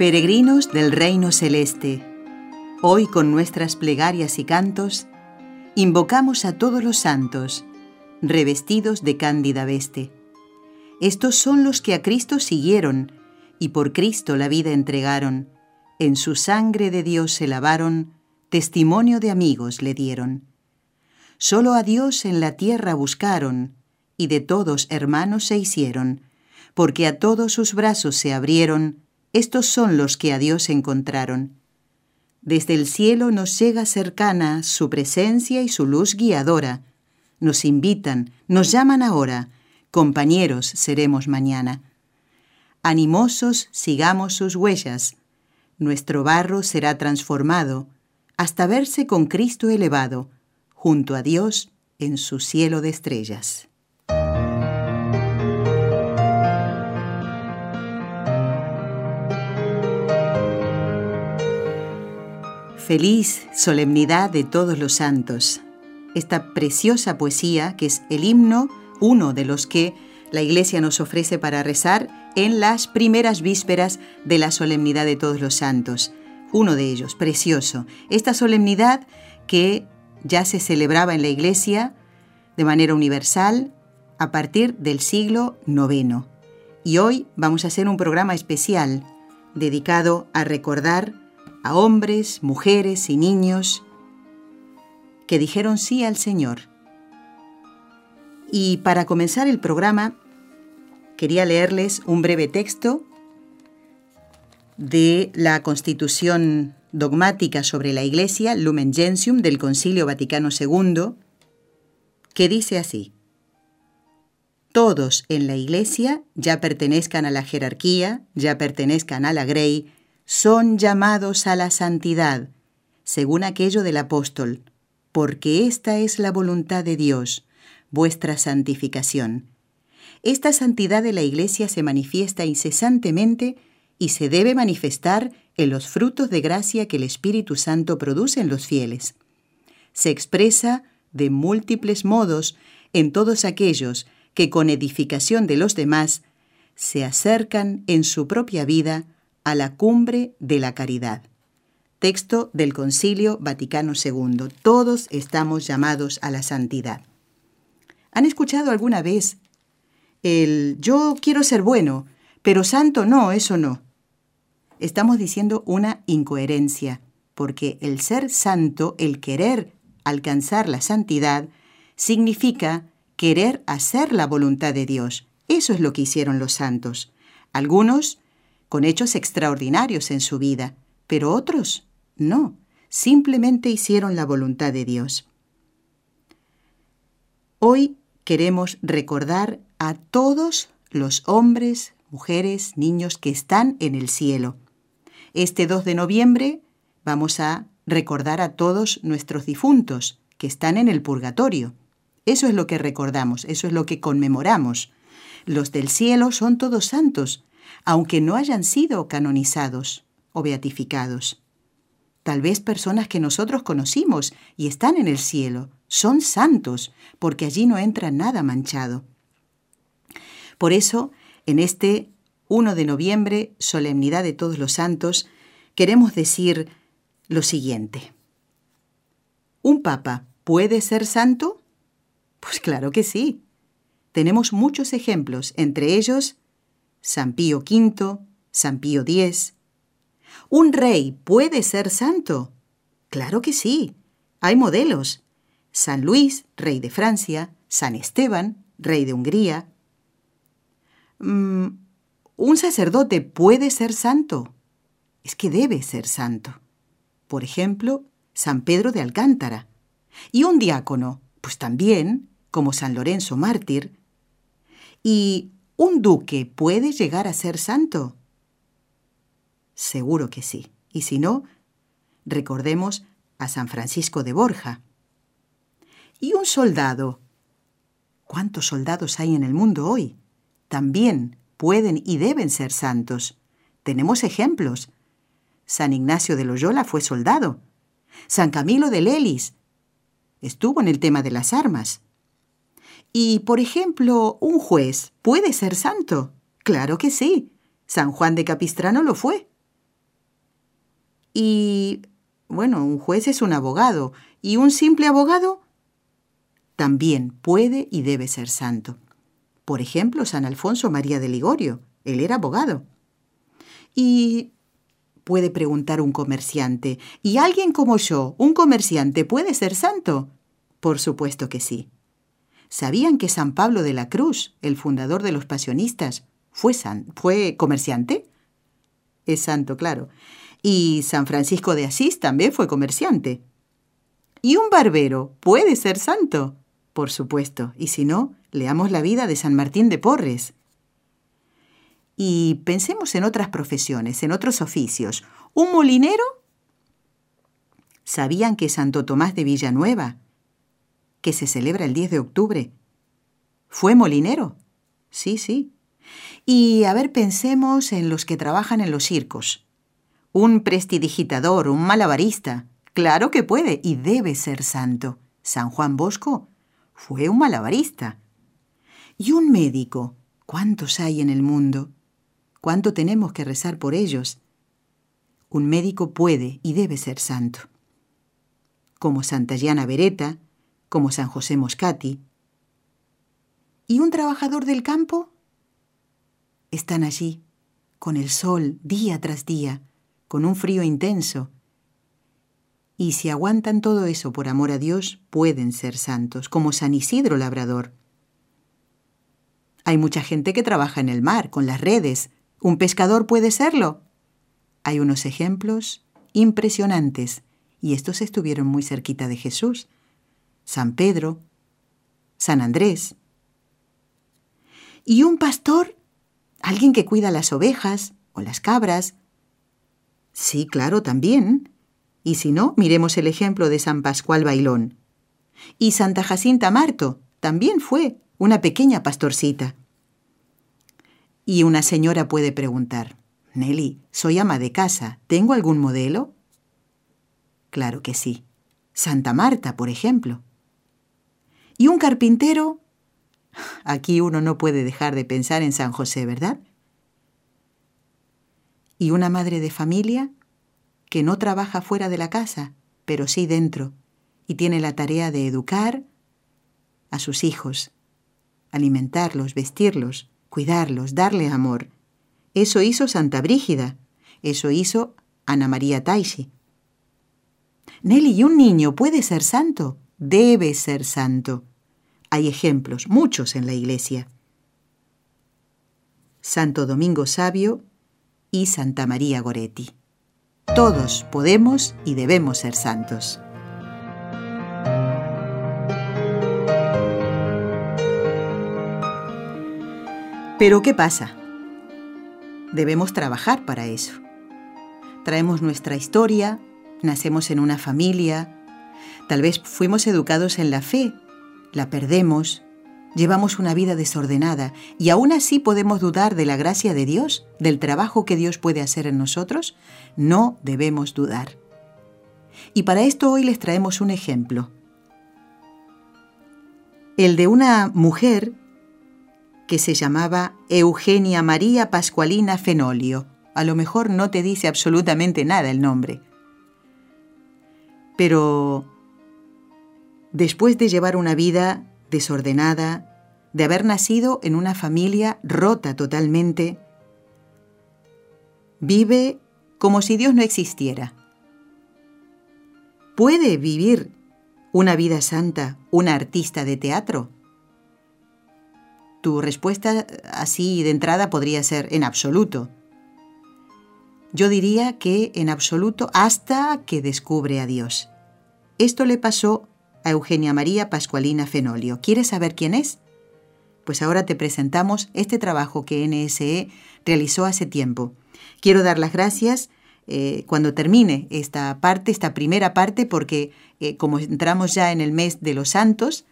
Peregrinos del Reino Celeste, hoy con nuestras plegarias y cantos, invocamos a todos los santos, revestidos de cándida veste. Estos son los que a Cristo siguieron y por Cristo la vida entregaron, en su sangre de Dios se lavaron, testimonio de amigos le dieron. Solo a Dios en la tierra buscaron, y de todos hermanos se hicieron, porque a todos sus brazos se abrieron, estos son los que a Dios encontraron. Desde el cielo nos llega cercana su presencia y su luz guiadora. Nos invitan, nos llaman ahora, compañeros seremos mañana. Animosos sigamos sus huellas. Nuestro barro será transformado hasta verse con Cristo elevado, junto a Dios en su cielo de estrellas. Feliz solemnidad de todos los santos. Esta preciosa poesía, que es el himno, uno de los que la Iglesia nos ofrece para rezar en las primeras vísperas de la solemnidad de todos los santos uno de ellos, precioso. Esta solemnidad que ya se celebraba en la Iglesia de manera universal a partir del siglo IX. Y hoy vamos a hacer un programa especial dedicado a recordar a hombres, mujeres y niños que dijeron sí al Señor. Y para comenzar el programa, quería leerles un breve texto de la Constitución dogmática sobre la Iglesia, Lumen Gentium, del Concilio Vaticano II, que dice así, Todos en la Iglesia, ya pertenezcan a la jerarquía, ya pertenezcan a la grey, son llamados a la santidad, según aquello del apóstol, porque esta es la voluntad de Dios, vuestra santificación. Esta santidad de la Iglesia se manifiesta incesantemente y se debe manifestar en los frutos de gracia que el Espíritu Santo produce en los fieles. Se expresa de múltiples modos en todos aquellos que con edificación de los demás se acercan en su propia vida a la cumbre de la caridad. Texto del Concilio Vaticano II. Todos estamos llamados a la santidad. ¿Han escuchado alguna vez el yo quiero ser bueno, pero santo no, eso no? estamos diciendo una incoherencia, porque el ser santo, el querer alcanzar la santidad, significa querer hacer la voluntad de Dios. Eso es lo que hicieron los santos. Algunos con hechos extraordinarios en su vida, pero otros no, simplemente hicieron la voluntad de Dios. Hoy queremos recordar a todos los hombres, mujeres, niños que están en el cielo. Este 2 de noviembre vamos a recordar a todos nuestros difuntos que están en el purgatorio. Eso es lo que recordamos, eso es lo que conmemoramos. Los del cielo son todos santos, aunque no hayan sido canonizados o beatificados. Tal vez personas que nosotros conocimos y están en el cielo, son santos, porque allí no entra nada manchado. Por eso, en este 1 de noviembre, solemnidad de todos los santos, queremos decir lo siguiente. ¿Un papa puede ser santo? Pues claro que sí. Tenemos muchos ejemplos, entre ellos San Pío V, San Pío X. ¿Un rey puede ser santo? Claro que sí. Hay modelos. San Luis, rey de Francia, San Esteban, rey de Hungría. Mm, ¿Un sacerdote puede ser santo? Es que debe ser santo. Por ejemplo, San Pedro de Alcántara. Y un diácono, pues también, como San Lorenzo mártir. Y ¿Un duque puede llegar a ser santo? Seguro que sí. Y si no, recordemos a San Francisco de Borja. ¿Y un soldado? ¿Cuántos soldados hay en el mundo hoy? También pueden y deben ser santos. Tenemos ejemplos. San Ignacio de Loyola fue soldado. San Camilo de Lelis estuvo en el tema de las armas. Y, por ejemplo, un juez puede ser santo. Claro que sí. San Juan de Capistrano lo fue. Y, bueno, un juez es un abogado. ¿Y un simple abogado? También puede y debe ser santo. Por ejemplo, San Alfonso María de Ligorio. Él era abogado. Y puede preguntar un comerciante. ¿Y alguien como yo, un comerciante, puede ser santo? Por supuesto que sí. ¿Sabían que San Pablo de la Cruz, el fundador de los pasionistas, fue, fue comerciante? Es santo, claro. Y San Francisco de Asís también fue comerciante. ¿Y un barbero puede ser santo? Por supuesto. Y si no, leamos la vida de San Martín de Porres. Y pensemos en otras profesiones, en otros oficios. ¿Un molinero? ¿Sabían que Santo Tomás de Villanueva, que se celebra el 10 de octubre, fue molinero? Sí, sí. Y a ver, pensemos en los que trabajan en los circos. Un prestidigitador, un malabarista. Claro que puede y debe ser santo. San Juan Bosco fue un malabarista. Y un médico. ¿Cuántos hay en el mundo? ¿Cuánto tenemos que rezar por ellos? Un médico puede y debe ser santo. Como Santa Giana Beretta, como San José Moscati. ¿Y un trabajador del campo? Están allí, con el sol día tras día, con un frío intenso. Y si aguantan todo eso por amor a Dios, pueden ser santos, como San Isidro Labrador. Hay mucha gente que trabaja en el mar, con las redes, ¿Un pescador puede serlo? Hay unos ejemplos impresionantes y estos estuvieron muy cerquita de Jesús. San Pedro, San Andrés. ¿Y un pastor? ¿Alguien que cuida las ovejas o las cabras? Sí, claro, también. Y si no, miremos el ejemplo de San Pascual Bailón. Y Santa Jacinta Marto también fue una pequeña pastorcita. Y una señora puede preguntar, Nelly, soy ama de casa, ¿tengo algún modelo? Claro que sí. Santa Marta, por ejemplo. ¿Y un carpintero? Aquí uno no puede dejar de pensar en San José, ¿verdad? ¿Y una madre de familia que no trabaja fuera de la casa, pero sí dentro, y tiene la tarea de educar a sus hijos, alimentarlos, vestirlos, cuidarlos, darle amor. Eso hizo Santa Brígida, eso hizo Ana María Taisi. Nelly, ¿y un niño puede ser santo? Debe ser santo. Hay ejemplos, muchos en la iglesia. Santo Domingo Sabio y Santa María Goretti. Todos podemos y debemos ser santos. Pero ¿qué pasa? Debemos trabajar para eso. Traemos nuestra historia, nacemos en una familia, tal vez fuimos educados en la fe, la perdemos, llevamos una vida desordenada y aún así podemos dudar de la gracia de Dios, del trabajo que Dios puede hacer en nosotros. No debemos dudar. Y para esto hoy les traemos un ejemplo. El de una mujer que se llamaba Eugenia María Pascualina Fenolio. A lo mejor no te dice absolutamente nada el nombre. Pero después de llevar una vida desordenada, de haber nacido en una familia rota totalmente, vive como si Dios no existiera. ¿Puede vivir una vida santa una artista de teatro? Tu respuesta así de entrada podría ser en absoluto. Yo diría que en absoluto hasta que descubre a Dios. Esto le pasó a Eugenia María Pascualina Fenolio. ¿Quieres saber quién es? pues ahora te presentamos este trabajo que NSE realizó hace tiempo. Quiero dar las gracias eh, cuando termine esta parte, esta primera parte, porque eh, como entramos ya en el mes de los santos,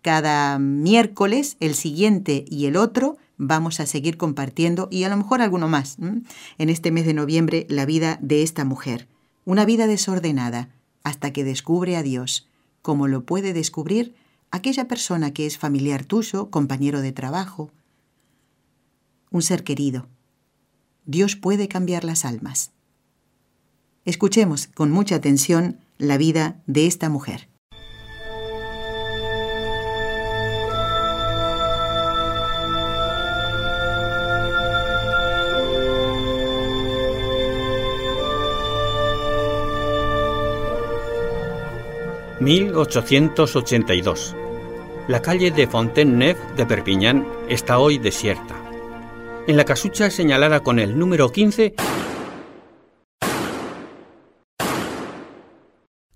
cada miércoles, el siguiente y el otro, vamos a seguir compartiendo y a lo mejor alguno más en este mes de noviembre la vida de esta mujer. Una vida desordenada hasta que descubre a Dios, como lo puede descubrir aquella persona que es familiar tuyo, compañero de trabajo, un ser querido. Dios puede cambiar las almas. Escuchemos con mucha atención la vida de esta mujer. 1882. La calle de Fontaine-Neuf de Perpignan está hoy desierta. En la casucha señalada con el número 15,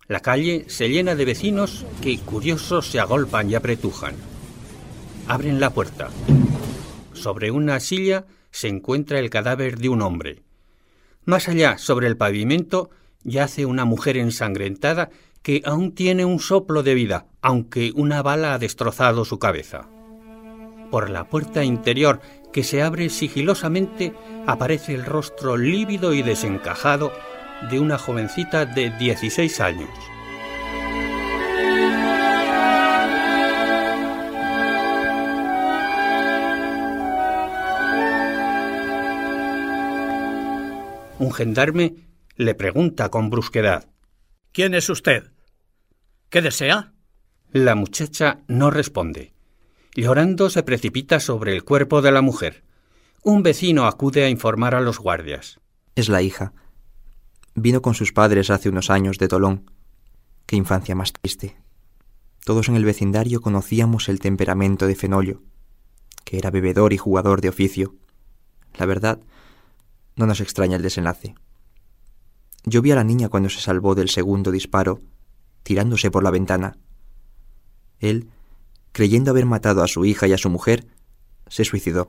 la calle se llena de vecinos que, curiosos, se agolpan y apretujan. Abren la puerta. Sobre una silla se encuentra el cadáver de un hombre. Más allá, sobre el pavimento, yace una mujer ensangrentada que aún tiene un soplo de vida, aunque una bala ha destrozado su cabeza. Por la puerta interior, que se abre sigilosamente, aparece el rostro lívido y desencajado de una jovencita de 16 años. Un gendarme le pregunta con brusquedad. ¿Quién es usted? ¿Qué desea? La muchacha no responde. Llorando se precipita sobre el cuerpo de la mujer. Un vecino acude a informar a los guardias. Es la hija. Vino con sus padres hace unos años de Tolón. Qué infancia más triste. Todos en el vecindario conocíamos el temperamento de Fenolio, que era bebedor y jugador de oficio. La verdad, no nos extraña el desenlace. Yo vi a la niña cuando se salvó del segundo disparo tirándose por la ventana. Él, creyendo haber matado a su hija y a su mujer, se suicidó.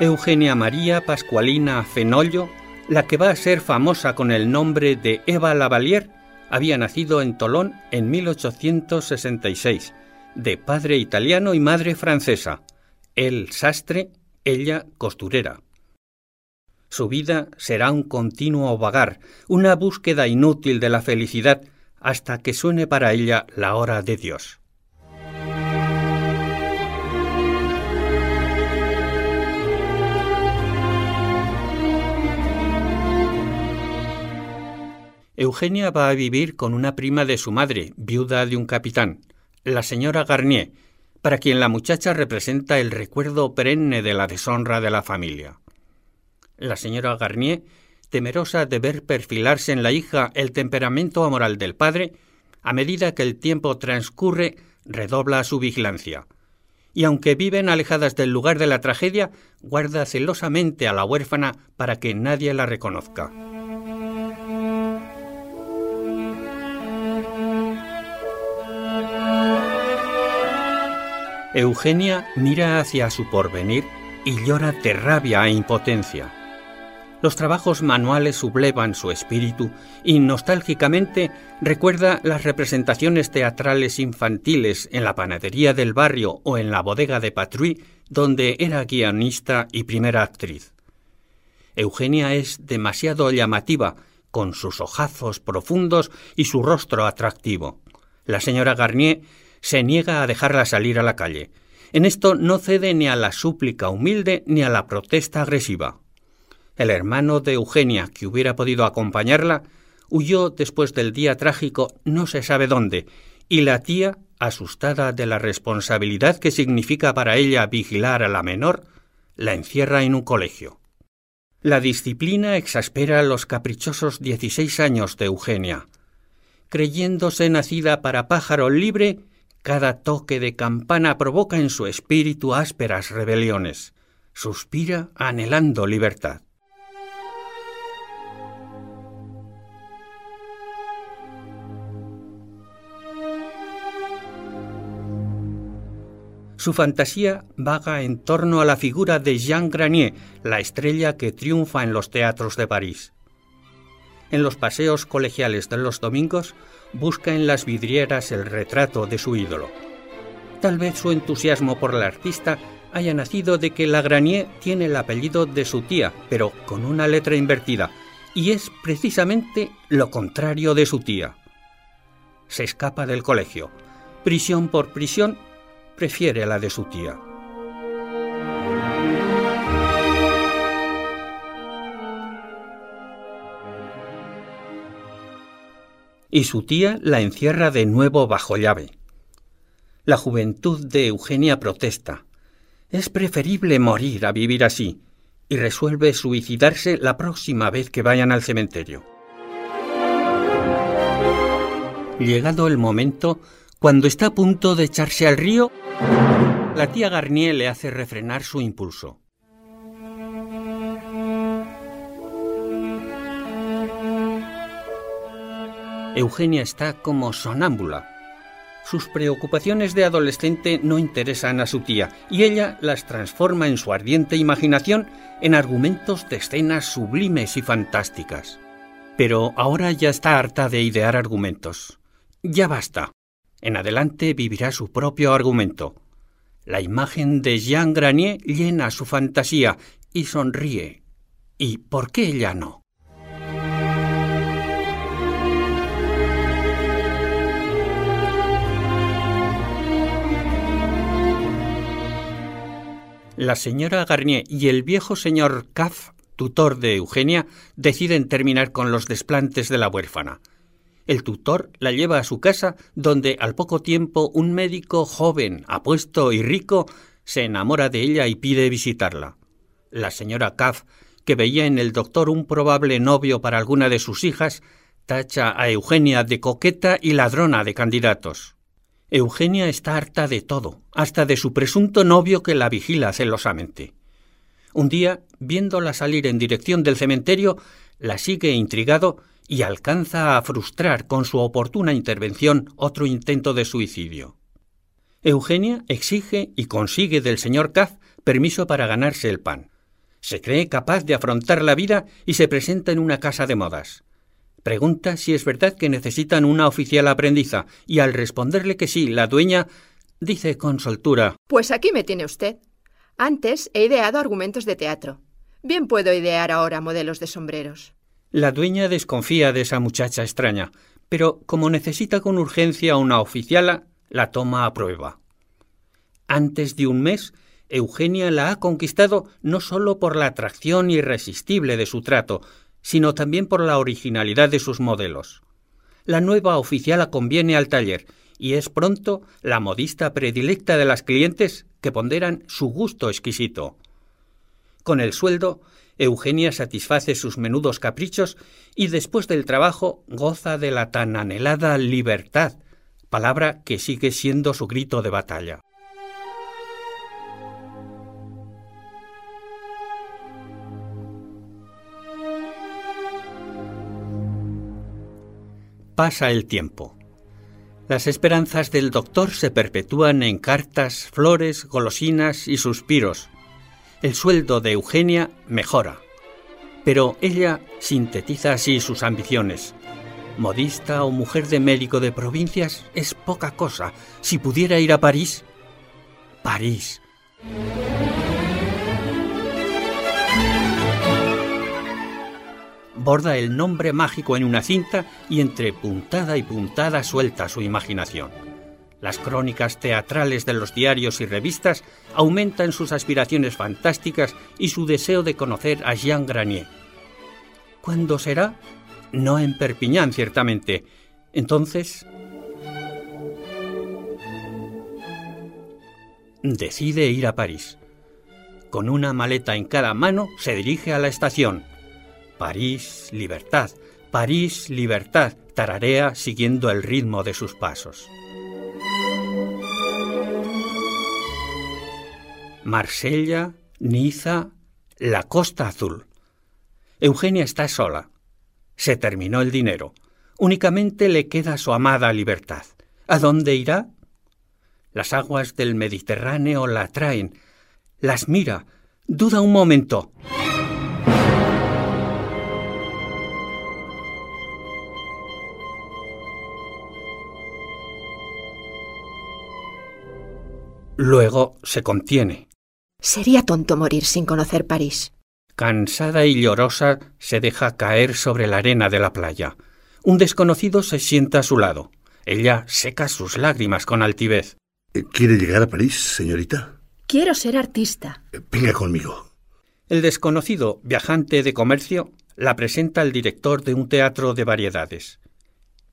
Eugenia María Pascualina Fenollo, la que va a ser famosa con el nombre de Eva Lavalier, había nacido en Tolón en 1866, de padre italiano y madre francesa, él sastre ella costurera. Su vida será un continuo vagar, una búsqueda inútil de la felicidad hasta que suene para ella la hora de Dios. Eugenia va a vivir con una prima de su madre, viuda de un capitán, la señora Garnier, para quien la muchacha representa el recuerdo perenne de la deshonra de la familia. La señora Garnier, temerosa de ver perfilarse en la hija el temperamento amoral del padre, a medida que el tiempo transcurre, redobla su vigilancia. Y aunque viven alejadas del lugar de la tragedia, guarda celosamente a la huérfana para que nadie la reconozca. Eugenia mira hacia su porvenir y llora de rabia e impotencia. Los trabajos manuales sublevan su espíritu y nostálgicamente recuerda las representaciones teatrales infantiles en la panadería del barrio o en la bodega de Patruy, donde era guionista y primera actriz. Eugenia es demasiado llamativa, con sus ojazos profundos y su rostro atractivo. La señora Garnier se niega a dejarla salir a la calle. En esto no cede ni a la súplica humilde ni a la protesta agresiva. El hermano de Eugenia, que hubiera podido acompañarla, huyó después del día trágico no se sabe dónde, y la tía, asustada de la responsabilidad que significa para ella vigilar a la menor, la encierra en un colegio. La disciplina exaspera los caprichosos dieciséis años de Eugenia. Creyéndose nacida para pájaro libre, cada toque de campana provoca en su espíritu ásperas rebeliones. Suspira anhelando libertad. Su fantasía vaga en torno a la figura de Jean Granier, la estrella que triunfa en los teatros de París. En los paseos colegiales de los domingos busca en las vidrieras el retrato de su ídolo. Tal vez su entusiasmo por la artista haya nacido de que la Granier tiene el apellido de su tía, pero con una letra invertida, y es precisamente lo contrario de su tía. Se escapa del colegio. Prisión por prisión, prefiere la de su tía. Y su tía la encierra de nuevo bajo llave. La juventud de Eugenia protesta. Es preferible morir a vivir así, y resuelve suicidarse la próxima vez que vayan al cementerio. Llegado el momento, cuando está a punto de echarse al río, la tía Garnier le hace refrenar su impulso. Eugenia está como sonámbula. Sus preocupaciones de adolescente no interesan a su tía y ella las transforma en su ardiente imaginación en argumentos de escenas sublimes y fantásticas. Pero ahora ya está harta de idear argumentos. Ya basta. En adelante vivirá su propio argumento. La imagen de Jean Granier llena su fantasía y sonríe. ¿Y por qué ella no? La señora Garnier y el viejo señor Caff, tutor de Eugenia, deciden terminar con los desplantes de la huérfana. El tutor la lleva a su casa, donde al poco tiempo un médico joven, apuesto y rico se enamora de ella y pide visitarla. La señora Caff, que veía en el doctor un probable novio para alguna de sus hijas, tacha a Eugenia de coqueta y ladrona de candidatos. Eugenia está harta de todo, hasta de su presunto novio que la vigila celosamente. Un día, viéndola salir en dirección del cementerio, la sigue intrigado y alcanza a frustrar con su oportuna intervención otro intento de suicidio. Eugenia exige y consigue del señor Caz permiso para ganarse el pan. Se cree capaz de afrontar la vida y se presenta en una casa de modas. Pregunta si es verdad que necesitan una oficial aprendiza y al responderle que sí, la dueña dice con soltura Pues aquí me tiene usted. Antes he ideado argumentos de teatro. Bien puedo idear ahora modelos de sombreros. La dueña desconfía de esa muchacha extraña, pero como necesita con urgencia una oficiala, la toma a prueba. Antes de un mes, Eugenia la ha conquistado no solo por la atracción irresistible de su trato, sino también por la originalidad de sus modelos. La nueva oficiala conviene al taller y es pronto la modista predilecta de las clientes que ponderan su gusto exquisito. Con el sueldo, Eugenia satisface sus menudos caprichos y después del trabajo goza de la tan anhelada libertad, palabra que sigue siendo su grito de batalla. Pasa el tiempo. Las esperanzas del doctor se perpetúan en cartas, flores, golosinas y suspiros. El sueldo de Eugenia mejora. Pero ella sintetiza así sus ambiciones. Modista o mujer de médico de provincias es poca cosa. Si pudiera ir a París. París. Borda el nombre mágico en una cinta y entre puntada y puntada suelta su imaginación. Las crónicas teatrales de los diarios y revistas aumentan sus aspiraciones fantásticas y su deseo de conocer a Jean Granier. ¿Cuándo será? No en Perpiñán, ciertamente. Entonces... Decide ir a París. Con una maleta en cada mano, se dirige a la estación. París, libertad, París, libertad, tararea siguiendo el ritmo de sus pasos. Marsella, Niza, la Costa Azul. Eugenia está sola. Se terminó el dinero. Únicamente le queda su amada libertad. ¿A dónde irá? Las aguas del Mediterráneo la atraen. Las mira. Duda un momento. Luego se contiene. Sería tonto morir sin conocer París. Cansada y llorosa, se deja caer sobre la arena de la playa. Un desconocido se sienta a su lado. Ella seca sus lágrimas con altivez. ¿Quiere llegar a París, señorita? Quiero ser artista. Eh, Venga conmigo. El desconocido, viajante de comercio, la presenta al director de un teatro de variedades.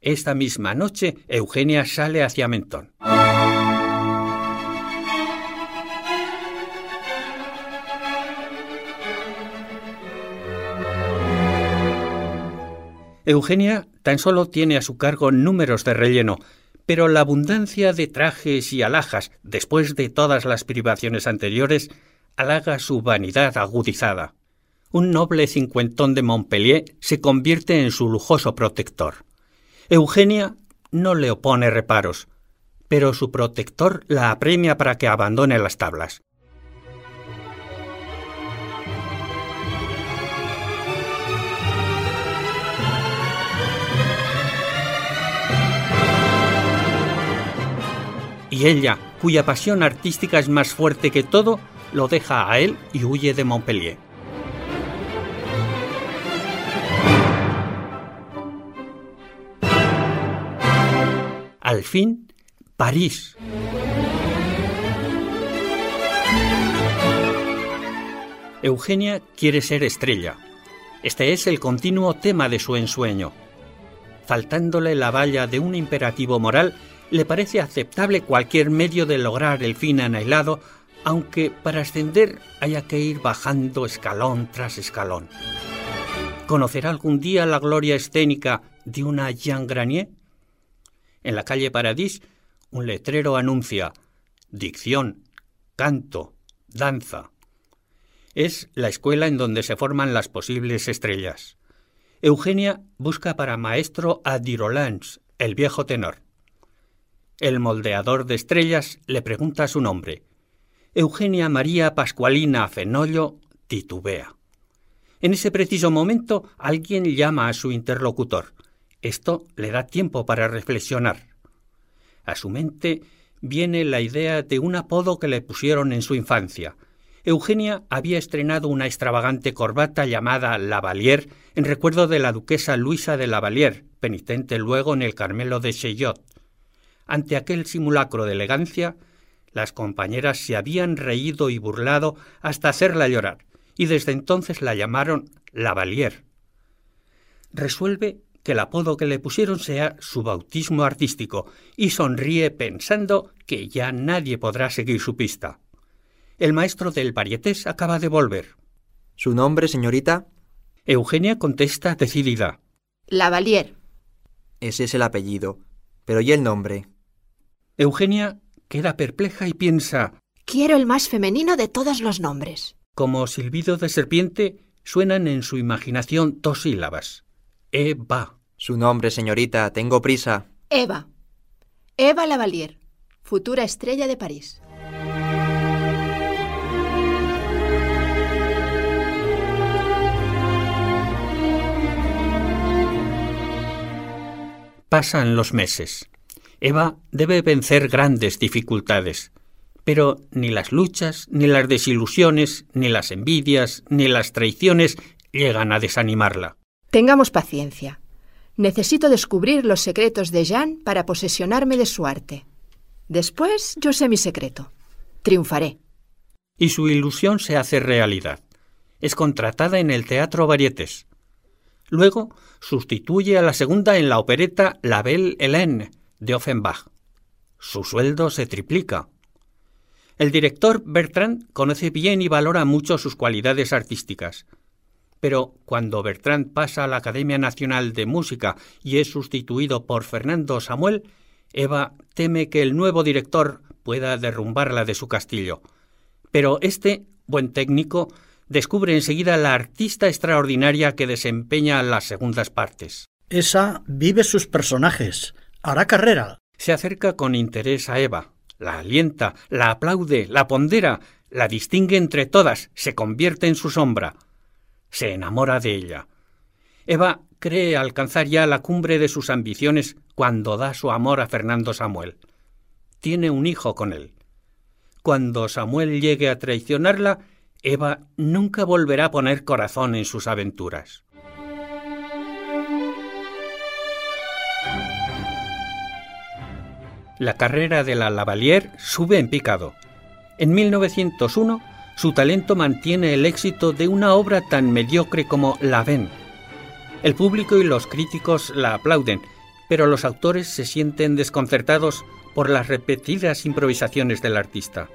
Esta misma noche, Eugenia sale hacia Mentón. Eugenia tan solo tiene a su cargo números de relleno, pero la abundancia de trajes y alhajas, después de todas las privaciones anteriores, halaga su vanidad agudizada. Un noble cincuentón de Montpellier se convierte en su lujoso protector. Eugenia no le opone reparos, pero su protector la apremia para que abandone las tablas. Y ella, cuya pasión artística es más fuerte que todo, lo deja a él y huye de Montpellier. Al fin, París. Eugenia quiere ser estrella. Este es el continuo tema de su ensueño. Faltándole la valla de un imperativo moral, le parece aceptable cualquier medio de lograr el fin anhelado, aunque para ascender haya que ir bajando escalón tras escalón. ¿Conocerá algún día la gloria escénica de una Jean Granier? En la calle Paradis, un letrero anuncia dicción, canto, danza. Es la escuela en donde se forman las posibles estrellas. Eugenia busca para maestro a Dirolans, el viejo tenor. El moldeador de estrellas le pregunta su nombre. Eugenia María Pascualina Fenollo titubea. En ese preciso momento alguien llama a su interlocutor. Esto le da tiempo para reflexionar. A su mente viene la idea de un apodo que le pusieron en su infancia. Eugenia había estrenado una extravagante corbata llamada Lavalier en recuerdo de la duquesa Luisa de Lavalier, penitente luego en el Carmelo de Cheyot. Ante aquel simulacro de elegancia, las compañeras se habían reído y burlado hasta hacerla llorar, y desde entonces la llamaron Lavalier. Resuelve que el apodo que le pusieron sea su bautismo artístico, y sonríe pensando que ya nadie podrá seguir su pista. El maestro del varietés acaba de volver. ¿Su nombre, señorita? Eugenia contesta decidida. Lavalier. Ese es el apellido. Pero ¿y el nombre? Eugenia queda perpleja y piensa Quiero el más femenino de todos los nombres. Como silbido de serpiente, suenan en su imaginación dos sílabas. Eva. Su nombre, señorita. Tengo prisa. Eva. Eva Lavalier, futura estrella de París. Pasan los meses. Eva debe vencer grandes dificultades, pero ni las luchas, ni las desilusiones, ni las envidias, ni las traiciones llegan a desanimarla. Tengamos paciencia. Necesito descubrir los secretos de Jean para posesionarme de su arte. Después yo sé mi secreto. Triunfaré. Y su ilusión se hace realidad. Es contratada en el Teatro Varietés. Luego sustituye a la segunda en la opereta La Belle Hélène de Offenbach. Su sueldo se triplica. El director Bertrand conoce bien y valora mucho sus cualidades artísticas. Pero cuando Bertrand pasa a la Academia Nacional de Música y es sustituido por Fernando Samuel, Eva teme que el nuevo director pueda derrumbarla de su castillo. Pero este, buen técnico, descubre enseguida la artista extraordinaria que desempeña las segundas partes. Esa vive sus personajes. Hará carrera. Se acerca con interés a Eva, la alienta, la aplaude, la pondera, la distingue entre todas, se convierte en su sombra, se enamora de ella. Eva cree alcanzar ya la cumbre de sus ambiciones cuando da su amor a Fernando Samuel. Tiene un hijo con él. Cuando Samuel llegue a traicionarla, Eva nunca volverá a poner corazón en sus aventuras. La carrera de la Lavalier sube en picado. En 1901, su talento mantiene el éxito de una obra tan mediocre como La Ven. El público y los críticos la aplauden, pero los autores se sienten desconcertados por las repetidas improvisaciones del artista.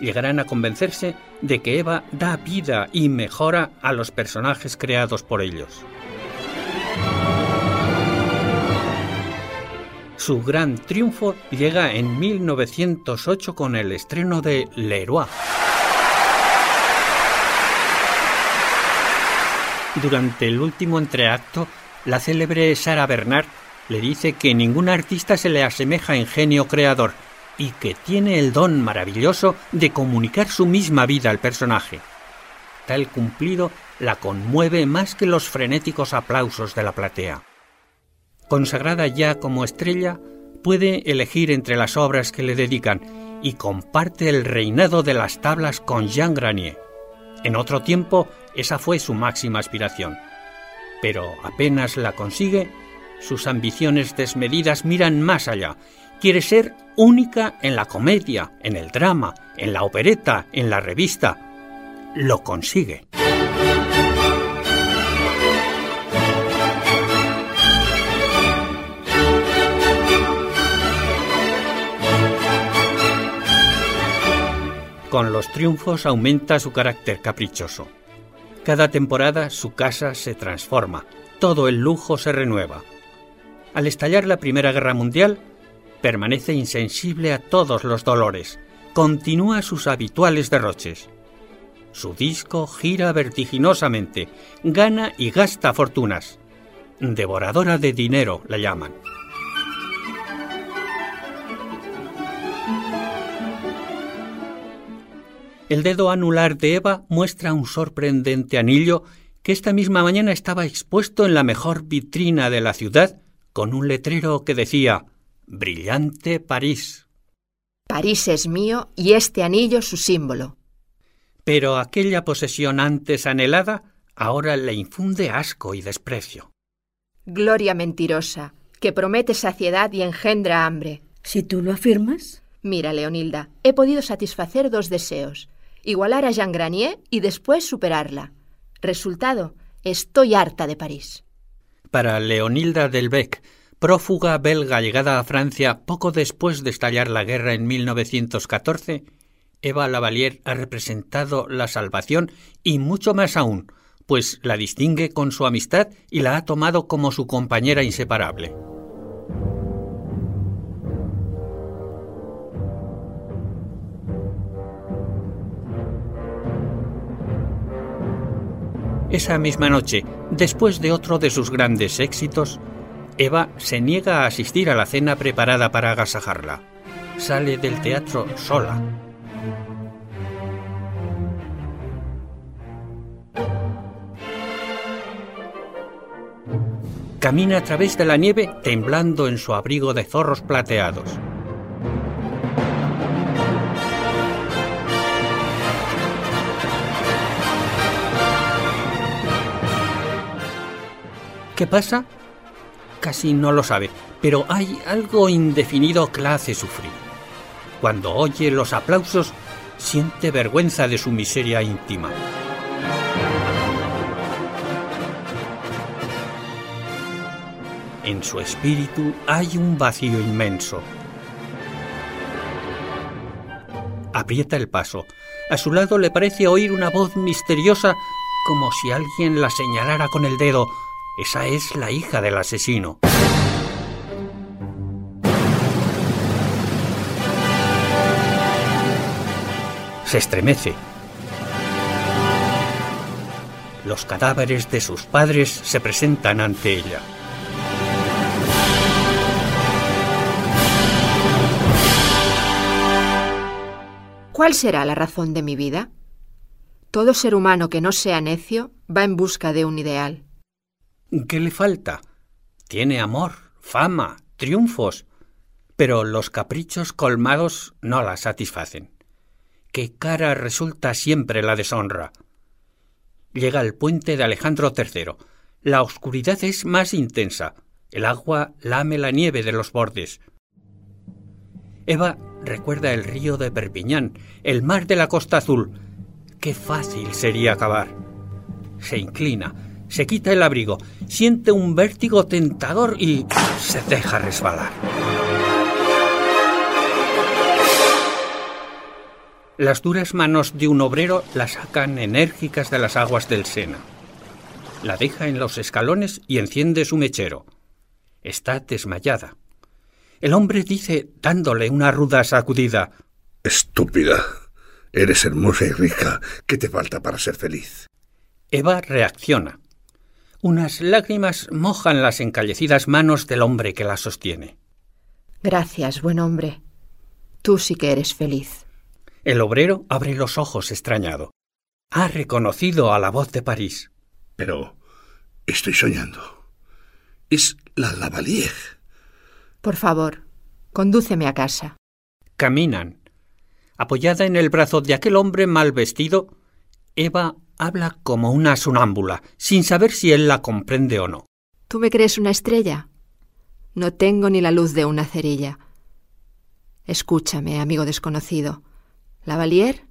Llegarán a convencerse de que Eva da vida y mejora a los personajes creados por ellos. Su gran triunfo llega en 1908 con el estreno de Leroy. Durante el último entreacto, la célebre Sara Bernard le dice que ningún artista se le asemeja en genio creador y que tiene el don maravilloso de comunicar su misma vida al personaje. Tal cumplido la conmueve más que los frenéticos aplausos de la platea. Consagrada ya como estrella, puede elegir entre las obras que le dedican y comparte el reinado de las tablas con Jean Granier. En otro tiempo, esa fue su máxima aspiración. Pero apenas la consigue, sus ambiciones desmedidas miran más allá. Quiere ser única en la comedia, en el drama, en la opereta, en la revista. Lo consigue. Con los triunfos aumenta su carácter caprichoso. Cada temporada su casa se transforma, todo el lujo se renueva. Al estallar la Primera Guerra Mundial, permanece insensible a todos los dolores, continúa sus habituales derroches. Su disco gira vertiginosamente, gana y gasta fortunas. Devoradora de dinero la llaman. El dedo anular de Eva muestra un sorprendente anillo que esta misma mañana estaba expuesto en la mejor vitrina de la ciudad con un letrero que decía Brillante París. París es mío y este anillo su símbolo. Pero aquella posesión antes anhelada ahora le infunde asco y desprecio. Gloria mentirosa, que promete saciedad y engendra hambre. Si tú lo afirmas. Mira, Leonilda, he podido satisfacer dos deseos igualar a Jean Granier y después superarla. Resultado, estoy harta de París. Para Leonilda Delbecq, prófuga belga llegada a Francia poco después de estallar la guerra en 1914, Eva Lavalier ha representado la salvación y mucho más aún, pues la distingue con su amistad y la ha tomado como su compañera inseparable. Esa misma noche, después de otro de sus grandes éxitos, Eva se niega a asistir a la cena preparada para agasajarla. Sale del teatro sola. Camina a través de la nieve temblando en su abrigo de zorros plateados. ¿Qué pasa? Casi no lo sabe, pero hay algo indefinido que la hace sufrir. Cuando oye los aplausos, siente vergüenza de su miseria íntima. En su espíritu hay un vacío inmenso. Aprieta el paso. A su lado le parece oír una voz misteriosa como si alguien la señalara con el dedo esa es la hija del asesino. Se estremece. Los cadáveres de sus padres se presentan ante ella. ¿Cuál será la razón de mi vida? Todo ser humano que no sea necio va en busca de un ideal. ¿Qué le falta? Tiene amor, fama, triunfos, pero los caprichos colmados no la satisfacen. ¿Qué cara resulta siempre la deshonra? Llega al puente de Alejandro III. La oscuridad es más intensa. El agua lame la nieve de los bordes. Eva recuerda el río de Perpiñán, el mar de la Costa Azul. Qué fácil sería acabar. Se inclina, se quita el abrigo, siente un vértigo tentador y se deja resbalar. Las duras manos de un obrero la sacan enérgicas de las aguas del Sena. La deja en los escalones y enciende su mechero. Está desmayada. El hombre dice, dándole una ruda sacudida. Estúpida. Eres hermosa y rica. ¿Qué te falta para ser feliz? Eva reacciona. Unas lágrimas mojan las encallecidas manos del hombre que la sostiene. Gracias, buen hombre. Tú sí que eres feliz. El obrero abre los ojos extrañado. Ha reconocido a la voz de París. Pero estoy soñando. Es la Lavalier. Por favor, condúceme a casa. Caminan. Apoyada en el brazo de aquel hombre mal vestido, Eva habla como una sonámbula, sin saber si él la comprende o no. ¿Tú me crees una estrella? No tengo ni la luz de una cerilla. Escúchame, amigo desconocido. ¿Lavalier?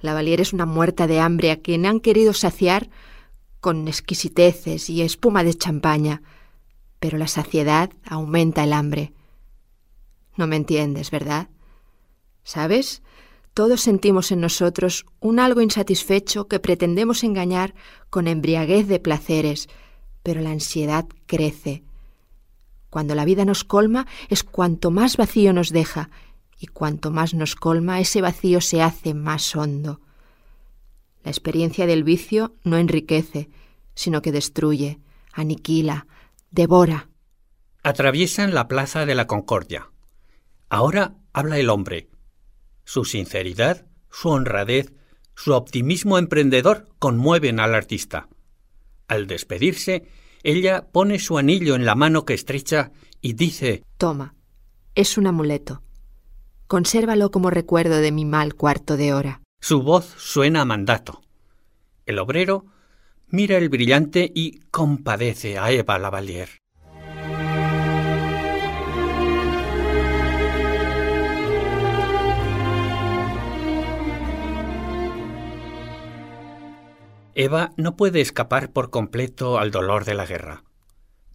Lavalier es una muerta de hambre a quien han querido saciar con exquisiteces y espuma de champaña, pero la saciedad aumenta el hambre. No me entiendes, ¿verdad? ¿Sabes? Todos sentimos en nosotros un algo insatisfecho que pretendemos engañar con embriaguez de placeres, pero la ansiedad crece. Cuando la vida nos colma es cuanto más vacío nos deja y cuanto más nos colma, ese vacío se hace más hondo. La experiencia del vicio no enriquece, sino que destruye, aniquila, devora. Atraviesan la plaza de la Concordia. Ahora habla el hombre. Su sinceridad, su honradez, su optimismo emprendedor conmueven al artista. Al despedirse, ella pone su anillo en la mano que estrecha y dice Toma, es un amuleto. Consérvalo como recuerdo de mi mal cuarto de hora. Su voz suena a mandato. El obrero mira el brillante y compadece a Eva Lavalier. Eva no puede escapar por completo al dolor de la guerra.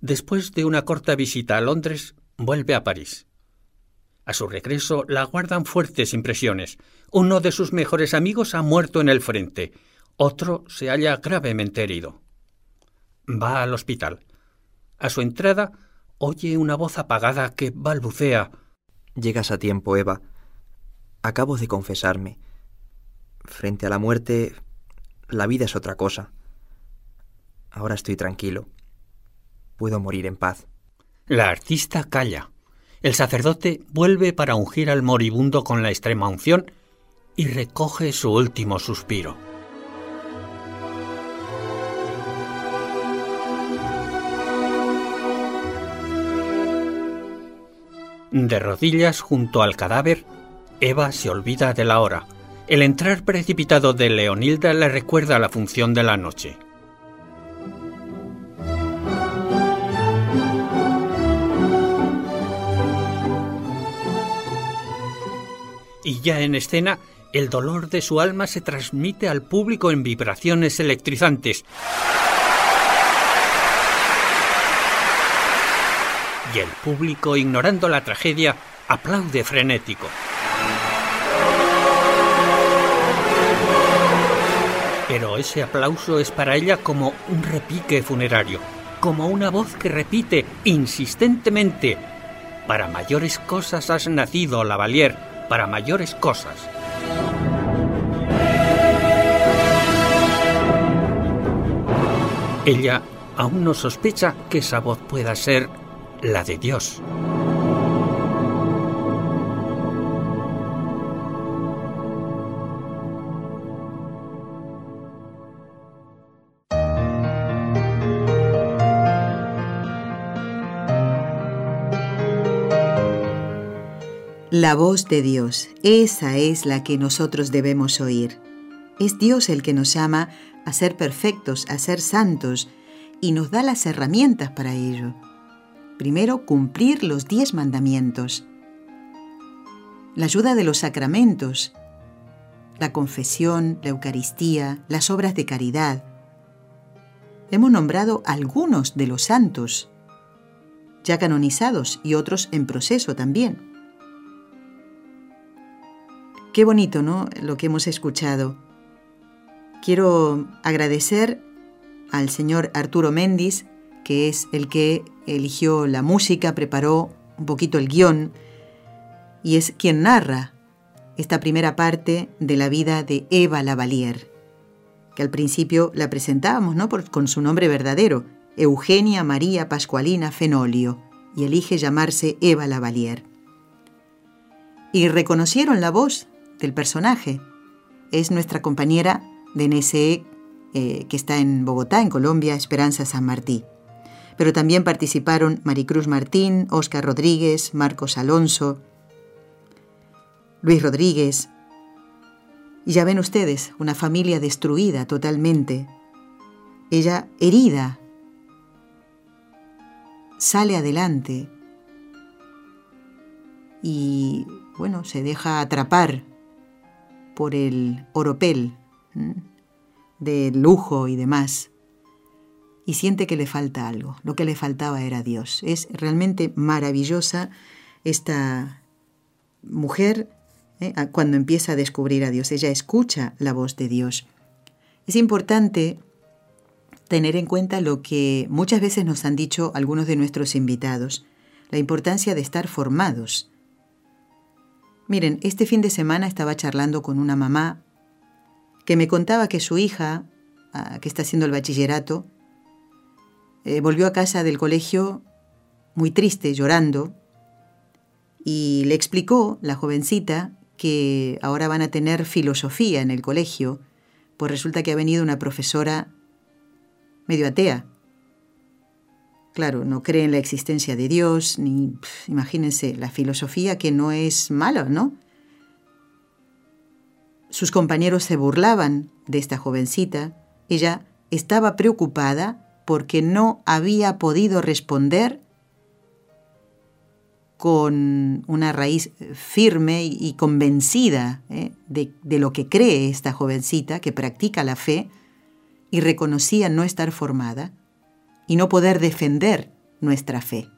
Después de una corta visita a Londres, vuelve a París. A su regreso la guardan fuertes impresiones. Uno de sus mejores amigos ha muerto en el frente, otro se halla gravemente herido. Va al hospital. A su entrada oye una voz apagada que balbucea. Llegas a tiempo, Eva. Acabo de confesarme. Frente a la muerte, la vida es otra cosa. Ahora estoy tranquilo. Puedo morir en paz. La artista calla. El sacerdote vuelve para ungir al moribundo con la extrema unción y recoge su último suspiro. De rodillas junto al cadáver, Eva se olvida de la hora. El entrar precipitado de Leonilda le recuerda la función de la noche. y ya en escena, el dolor de su alma se transmite al público en vibraciones electrizantes. Y el público, ignorando la tragedia, aplaude frenético. Pero ese aplauso es para ella como un repique funerario, como una voz que repite insistentemente, para mayores cosas has nacido, Lavalier, para mayores cosas. Ella aún no sospecha que esa voz pueda ser la de Dios. La voz de Dios, esa es la que nosotros debemos oír. Es Dios el que nos llama a ser perfectos, a ser santos, y nos da las herramientas para ello. Primero, cumplir los diez mandamientos. La ayuda de los sacramentos, la confesión, la Eucaristía, las obras de caridad. Hemos nombrado algunos de los santos, ya canonizados y otros en proceso también. Qué bonito, ¿no? Lo que hemos escuchado. Quiero agradecer al señor Arturo Méndez, que es el que eligió la música, preparó un poquito el guion y es quien narra esta primera parte de la vida de Eva Lavalier, que al principio la presentábamos ¿no? con su nombre verdadero, Eugenia María Pascualina Fenolio, y elige llamarse Eva Lavalier. Y reconocieron la voz del personaje. Es nuestra compañera de NSE eh, que está en Bogotá, en Colombia, Esperanza San Martí. Pero también participaron Maricruz Martín, Óscar Rodríguez, Marcos Alonso, Luis Rodríguez. Y ya ven ustedes, una familia destruida totalmente. Ella herida. Sale adelante y, bueno, se deja atrapar por el oropel de lujo y demás y siente que le falta algo. Lo que le faltaba era Dios. Es realmente maravillosa esta mujer ¿eh? cuando empieza a descubrir a Dios. Ella escucha la voz de Dios. Es importante tener en cuenta lo que muchas veces nos han dicho algunos de nuestros invitados, la importancia de estar formados Miren, este fin de semana estaba charlando con una mamá que me contaba que su hija, ah, que está haciendo el bachillerato, eh, volvió a casa del colegio muy triste, llorando, y le explicó, la jovencita, que ahora van a tener filosofía en el colegio, pues resulta que ha venido una profesora medio atea, Claro, no cree en la existencia de Dios, ni, imagínense, la filosofía que no es mala, ¿no? Sus compañeros se burlaban de esta jovencita. Ella estaba preocupada porque no había podido responder con una raíz firme y convencida ¿eh? de, de lo que cree esta jovencita que practica la fe y reconocía no estar formada y no poder defender nuestra fe.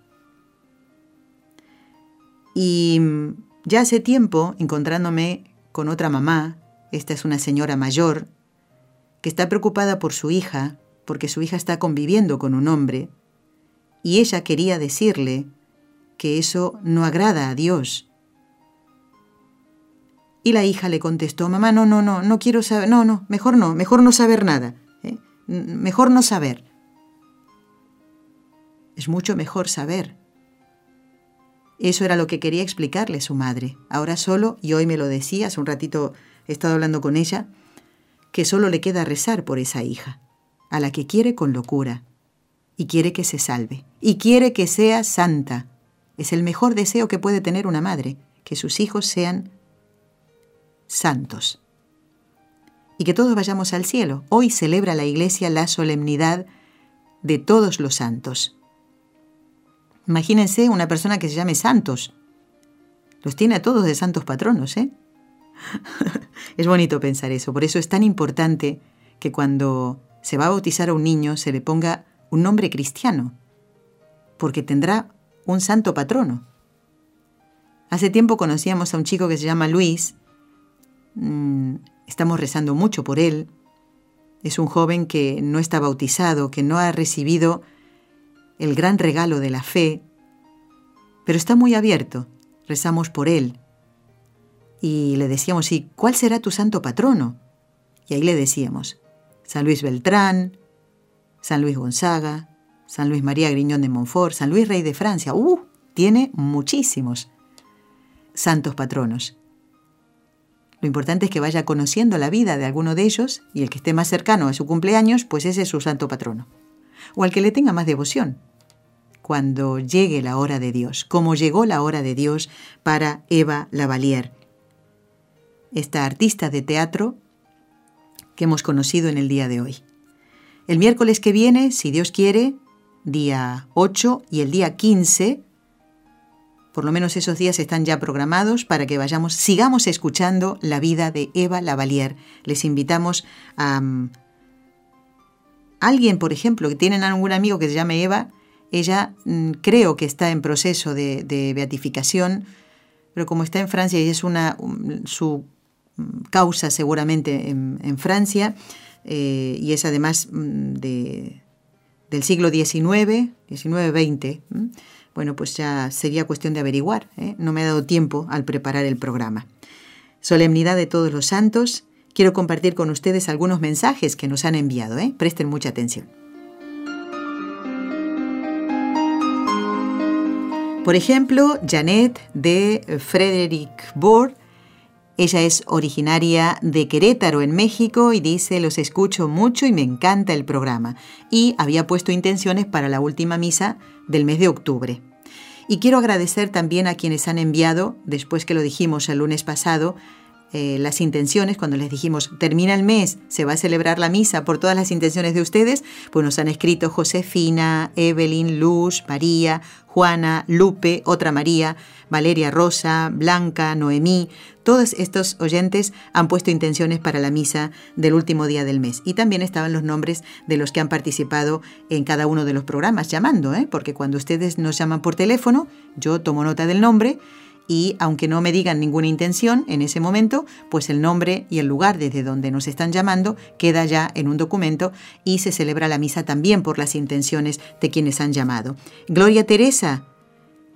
Y ya hace tiempo, encontrándome con otra mamá, esta es una señora mayor, que está preocupada por su hija, porque su hija está conviviendo con un hombre, y ella quería decirle que eso no agrada a Dios. Y la hija le contestó, mamá, no, no, no, no quiero saber, no, no, mejor no, mejor no saber nada, ¿eh? mejor no saber. Es mucho mejor saber. Eso era lo que quería explicarle su madre. Ahora solo, y hoy me lo decía, hace un ratito he estado hablando con ella, que solo le queda rezar por esa hija, a la que quiere con locura, y quiere que se salve, y quiere que sea santa. Es el mejor deseo que puede tener una madre, que sus hijos sean santos. Y que todos vayamos al cielo. Hoy celebra la Iglesia la solemnidad de todos los santos. Imagínense una persona que se llame Santos. Los tiene a todos de santos patronos, ¿eh? es bonito pensar eso. Por eso es tan importante que cuando se va a bautizar a un niño se le ponga un nombre cristiano, porque tendrá un santo patrono. Hace tiempo conocíamos a un chico que se llama Luis. Mm, estamos rezando mucho por él. Es un joven que no está bautizado, que no ha recibido el gran regalo de la fe, pero está muy abierto. Rezamos por él. Y le decíamos, ¿y cuál será tu santo patrono? Y ahí le decíamos, San Luis Beltrán, San Luis Gonzaga, San Luis María Griñón de Montfort, San Luis Rey de Francia. ¡Uh! Tiene muchísimos santos patronos. Lo importante es que vaya conociendo la vida de alguno de ellos y el que esté más cercano a su cumpleaños, pues ese es su santo patrono. O al que le tenga más devoción cuando llegue la hora de Dios, como llegó la hora de Dios para Eva Lavalier, esta artista de teatro que hemos conocido en el día de hoy. El miércoles que viene, si Dios quiere, día 8 y el día 15, por lo menos esos días están ya programados para que vayamos, sigamos escuchando la vida de Eva Lavalier. Les invitamos a mm, alguien, por ejemplo, que tienen algún amigo que se llame Eva, ella mm, creo que está en proceso de, beatificación, pero como está en Francia y es una su mm, causa seguramente en, Francia, eh, y es además de, del siglo XIX, XIX-XX, bueno, pues ya sería cuestión de averiguar. ¿eh? No me ha dado tiempo al preparar el programa. Solemnidad de todos los santos. Quiero compartir con ustedes algunos mensajes que nos han enviado. ¿eh? Presten mucha atención. Por ejemplo, Janet de Frederick Bohr. Ella es originaria de Querétaro, en México, y dice, los escucho mucho y me encanta el programa. Y había puesto intenciones para la última misa del mes de octubre. Y quiero agradecer también a quienes han enviado, después que lo dijimos el lunes pasado, eh, las intenciones, cuando les dijimos, termina el mes, se va a celebrar la misa por todas las intenciones de ustedes, pues nos han escrito Josefina, Evelyn, Luz, María, Juana, Lupe, otra María, Valeria Rosa, Blanca, Noemí, todos estos oyentes han puesto intenciones para la misa del último día del mes. Y también estaban los nombres de los que han participado en cada uno de los programas, llamando, ¿eh? porque cuando ustedes nos llaman por teléfono, yo tomo nota del nombre y aunque no me digan ninguna intención en ese momento, pues el nombre y el lugar desde donde nos están llamando queda ya en un documento y se celebra la misa también por las intenciones de quienes han llamado. Gloria Teresa,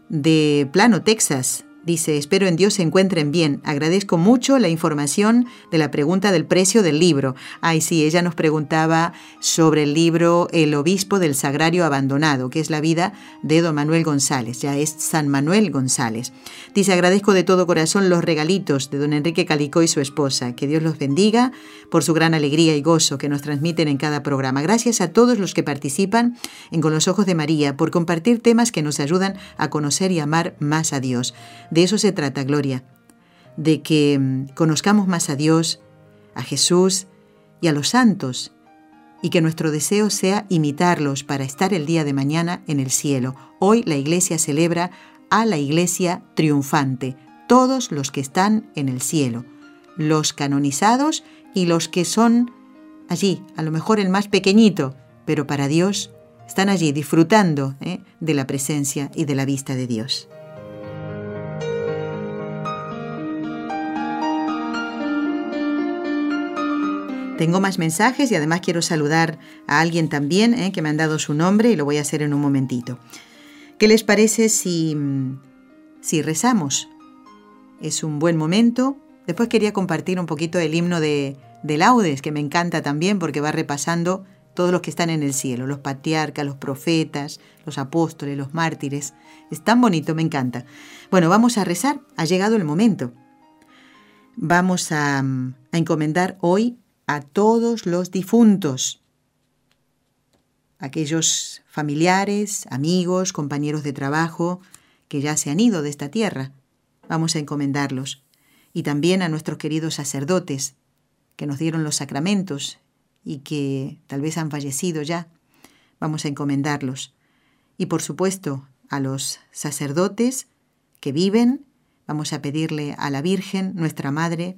de Plano, Texas, Dice, espero en Dios se encuentren bien. Agradezco mucho la información de la pregunta del precio del libro. Ay, sí, ella nos preguntaba sobre el libro El obispo del sagrario abandonado, que es la vida de don Manuel González. Ya es San Manuel González. Dice, agradezco de todo corazón los regalitos de don Enrique Calicó y su esposa. Que Dios los bendiga por su gran alegría y gozo que nos transmiten en cada programa. Gracias a todos los que participan en Con los Ojos de María por compartir temas que nos ayudan a conocer y amar más a Dios. De eso se trata, Gloria, de que mm, conozcamos más a Dios, a Jesús y a los santos, y que nuestro deseo sea imitarlos para estar el día de mañana en el cielo. Hoy la Iglesia celebra a la Iglesia triunfante, todos los que están en el cielo, los canonizados y los que son allí, a lo mejor el más pequeñito, pero para Dios están allí disfrutando ¿eh? de la presencia y de la vista de Dios. Tengo más mensajes y además quiero saludar a alguien también eh, que me han dado su nombre y lo voy a hacer en un momentito. ¿Qué les parece si, si rezamos? Es un buen momento. Después quería compartir un poquito el himno de, de laudes, que me encanta también porque va repasando todos los que están en el cielo, los patriarcas, los profetas, los apóstoles, los mártires. Es tan bonito, me encanta. Bueno, vamos a rezar. Ha llegado el momento. Vamos a, a encomendar hoy a todos los difuntos, aquellos familiares, amigos, compañeros de trabajo que ya se han ido de esta tierra. Vamos a encomendarlos. Y también a nuestros queridos sacerdotes, que nos dieron los sacramentos y que tal vez han fallecido ya. Vamos a encomendarlos. Y por supuesto, a los sacerdotes que viven, vamos a pedirle a la Virgen, nuestra Madre,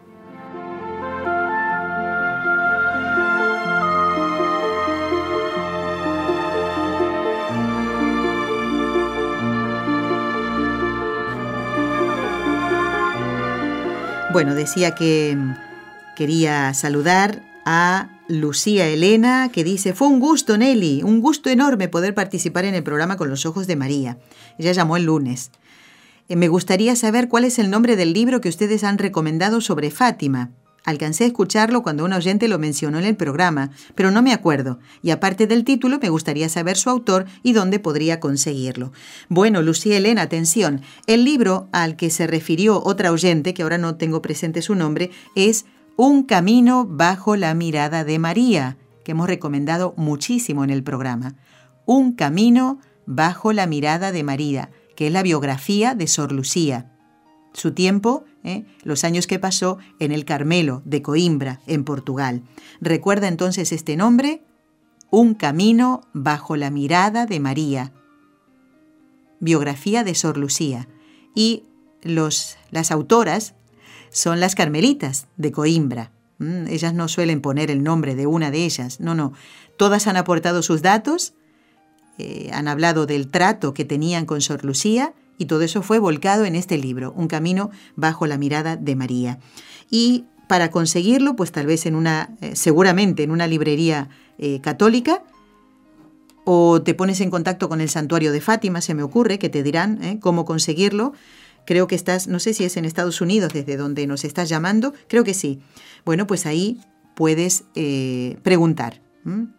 Bueno, decía que mm, quería saludar a Lucía Elena, que dice, fue un gusto, Nelly, un gusto enorme poder participar en el programa con los ojos de María. Ella llamó el lunes. Eh, me gustaría saber cuál es el nombre del libro que ustedes han recomendado sobre Fátima. Alcancé a escucharlo cuando un oyente lo mencionó en el programa, pero no me acuerdo, y aparte del título me gustaría saber su autor y dónde podría conseguirlo. Bueno, Lucía Elena, atención, el libro al que se refirió otra oyente, que ahora no tengo presente su nombre, es Un camino bajo la mirada de María, que hemos recomendado muchísimo en el programa. Un camino bajo la mirada de María, que es la biografía de Sor Lucía su tiempo, ¿eh? los años que pasó en el Carmelo de Coimbra, en Portugal. Recuerda entonces este nombre, Un camino bajo la mirada de María. Biografía de Sor Lucía. Y los, las autoras son las carmelitas de Coimbra. Mm, ellas no suelen poner el nombre de una de ellas, no, no. Todas han aportado sus datos, eh, han hablado del trato que tenían con Sor Lucía y todo eso fue volcado en este libro, Un camino bajo la mirada de María. Y para conseguirlo, pues tal vez en una, eh, seguramente en una librería eh, católica, o te pones en contacto con el santuario de Fátima, se me ocurre, que te dirán eh, cómo conseguirlo. Creo que estás, no sé si es en Estados Unidos desde donde nos estás llamando, creo que sí. Bueno, pues ahí puedes preguntar.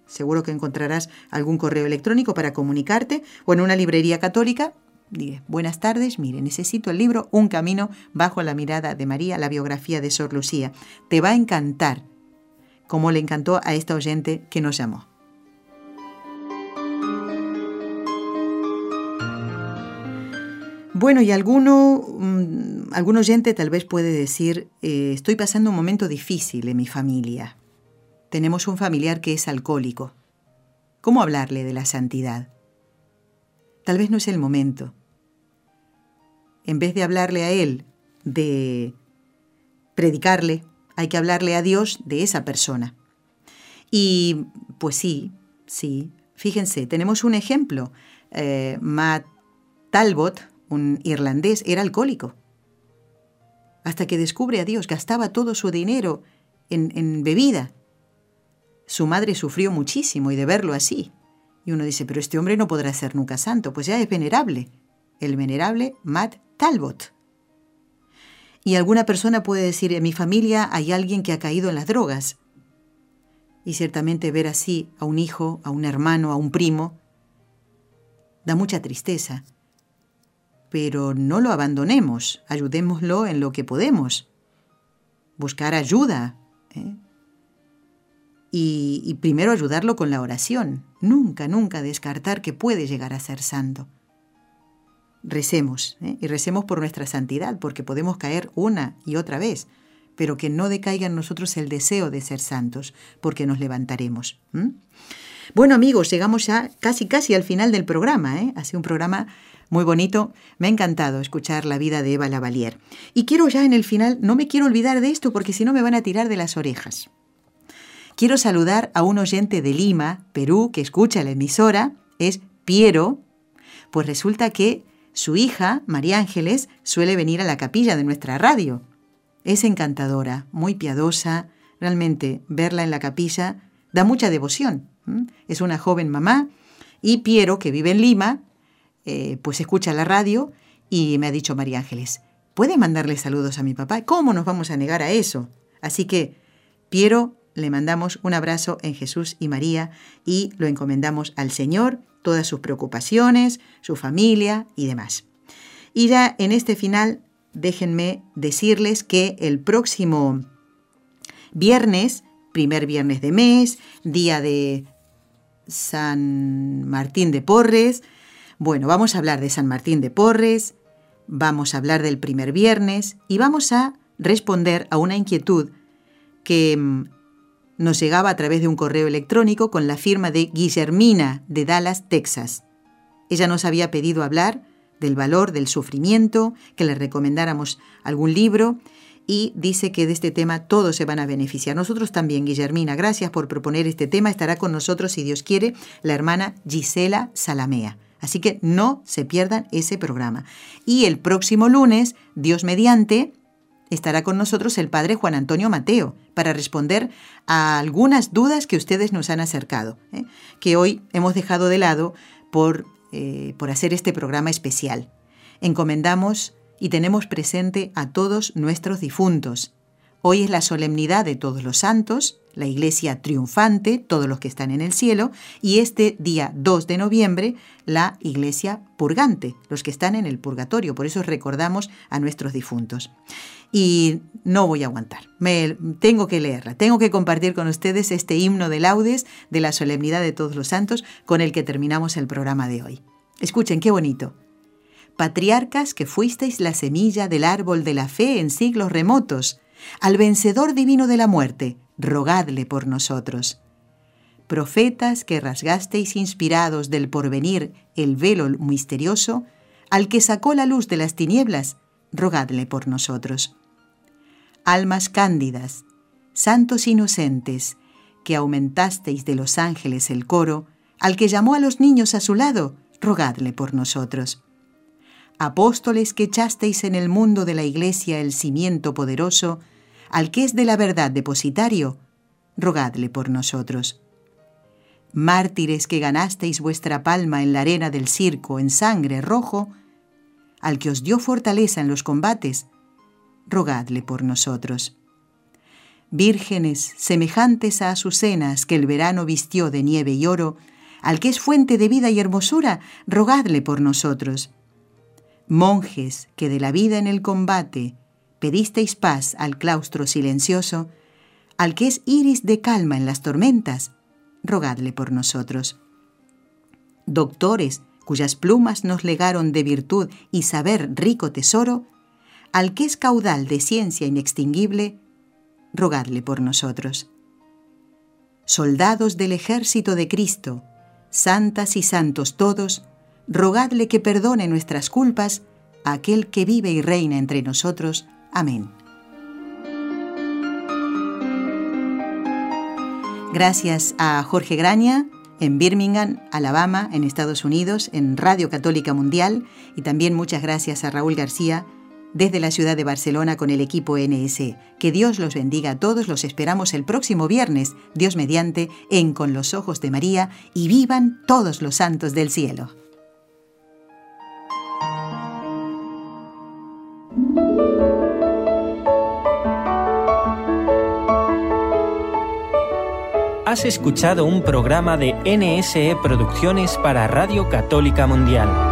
Seguro que encontrarás algún correo electrónico para comunicarte o en una librería católica buenas tardes, mire, necesito el libro Un camino bajo la mirada de María, la biografía de Sor Lucía. Te va a encantar, como le encantó a esta oyente que nos llamó. Bueno, y alguno, mm, algún oyente tal vez puede decir, eh, estoy pasando un momento difícil en mi familia. Tenemos un familiar que es alcohólico. ¿Cómo hablarle de la santidad? Tal vez no es el momento en vez de hablarle a Él, de predicarle, hay que hablarle a Dios de esa persona. Y pues sí, sí, fíjense, tenemos un ejemplo. Eh, Matt Talbot, un irlandés, era alcohólico. Hasta que descubre a Dios, gastaba todo su dinero en, en bebida. Su madre sufrió muchísimo y de verlo así. Y uno dice, pero este hombre no podrá ser nunca santo, pues ya es venerable. El venerable Matt Talbot. Y alguna persona puede decir, en mi familia hay alguien que ha caído en las drogas. Y ciertamente ver así a un hijo, a un hermano, a un primo, da mucha tristeza. Pero no lo abandonemos, ayudémoslo en lo que podemos. Buscar ayuda. ¿eh? Y, y primero ayudarlo con la oración. Nunca, nunca descartar que puede llegar a ser santo recemos, ¿eh? y recemos por nuestra santidad, porque podemos caer una y otra vez, pero que no decaiga en nosotros el deseo de ser santos, porque nos levantaremos. Bueno amigos, llegamos ya casi casi al final del programa, ¿eh? ha sido un programa muy bonito, me ha encantado escuchar la vida de Eva Lavalier. Y quiero ya en el final, no me quiero olvidar de esto porque si no me van a tirar de las orejas. Quiero saludar a un oyente de Lima, Perú, que escucha la emisora, es Piero, pues resulta que su hija, María Ángeles, suele venir a la capilla de nuestra radio. Es encantadora, muy piadosa, realmente verla en la capilla da mucha devoción. Es una joven mamá y Piero, que vive en Lima, eh, pues escucha la radio y me ha dicho María Ángeles, ¿puede mandarle saludos a mi papá? ¿Cómo nos vamos a negar a eso? Así que, Piero, le mandamos un abrazo en Jesús y María y lo encomendamos al Señor todas sus preocupaciones, su familia y demás. Y ya en este final, déjenme decirles que el próximo viernes, primer viernes de mes, día de San Martín de Porres, bueno, vamos a hablar de San Martín de Porres, vamos a hablar del primer viernes y vamos a responder a una inquietud que mm, nos llegaba a través de un correo electrónico con la firma de Guillermina de Dallas, Texas. Ella nos había pedido hablar del valor del sufrimiento, que le recomendáramos algún libro y dice que de este tema todos se van a beneficiar. Nosotros también, Guillermina, gracias por proponer este tema. Estará con nosotros, si Dios quiere, la hermana Gisela Salamea. Así que no se pierdan ese programa. Y el próximo lunes, Dios mediante, estará con nosotros el padre Juan Antonio Mateo para responder a algunas dudas que ustedes nos han acercado, ¿eh? que hoy hemos dejado de lado por, eh, por hacer este programa especial. Encomendamos y tenemos presente a todos nuestros difuntos. Hoy es la solemnidad de todos los santos, la iglesia triunfante, todos los que están en el cielo, y este día 2 de noviembre, la iglesia purgante, los que están en el purgatorio. Por eso recordamos a nuestros difuntos. Y no voy a aguantar, me, tengo que leerla, tengo que compartir con ustedes este himno de laudes de la solemnidad de todos los santos con el que terminamos el programa de hoy. Escuchen, qué bonito patriarcas que fuisteis la semilla del árbol de la fe en siglos remotos, al vencedor divino de la muerte, rogadle por nosotros. Profetas que rasgasteis inspirados del porvenir el velo misterioso, al que sacó la luz de las tinieblas, rogadle por nosotros. Almas cándidas, santos inocentes, que aumentasteis de los ángeles el coro, al que llamó a los niños a su lado, rogadle por nosotros apóstoles que echasteis en el mundo de la Iglesia el cimiento poderoso, al que es de la verdad depositario, rogadle por nosotros. Mártires que ganasteis vuestra palma en la arena del circo en sangre rojo, al que os dio fortaleza en los combates, rogadle por nosotros. Vírgenes semejantes a azucenas que el verano vistió de nieve y oro, al que es fuente de vida y hermosura, rogadle por nosotros monjes que de la vida en el combate pedisteis paz al claustro silencioso, al que es iris de calma en las tormentas, rogadle por nosotros. Doctores cuyas plumas nos legaron de virtud y saber rico tesoro, al que es caudal de ciencia inextinguible, rogadle por nosotros. Soldados del ejército de Cristo, santas y santos todos, rogadle que perdone nuestras culpas a aquel que vive y reina entre nosotros. Amén. Gracias a Jorge Graña en Birmingham, Alabama, en Estados Unidos, en Radio Católica Mundial, y también muchas gracias a Raúl García desde la ciudad de Barcelona con el equipo NS. Que Dios los bendiga a todos, los esperamos el próximo viernes, Dios mediante, en Con los Ojos de María, y vivan todos los santos del cielo. Has escuchado un programa de NSE Producciones para Radio Católica Mundial.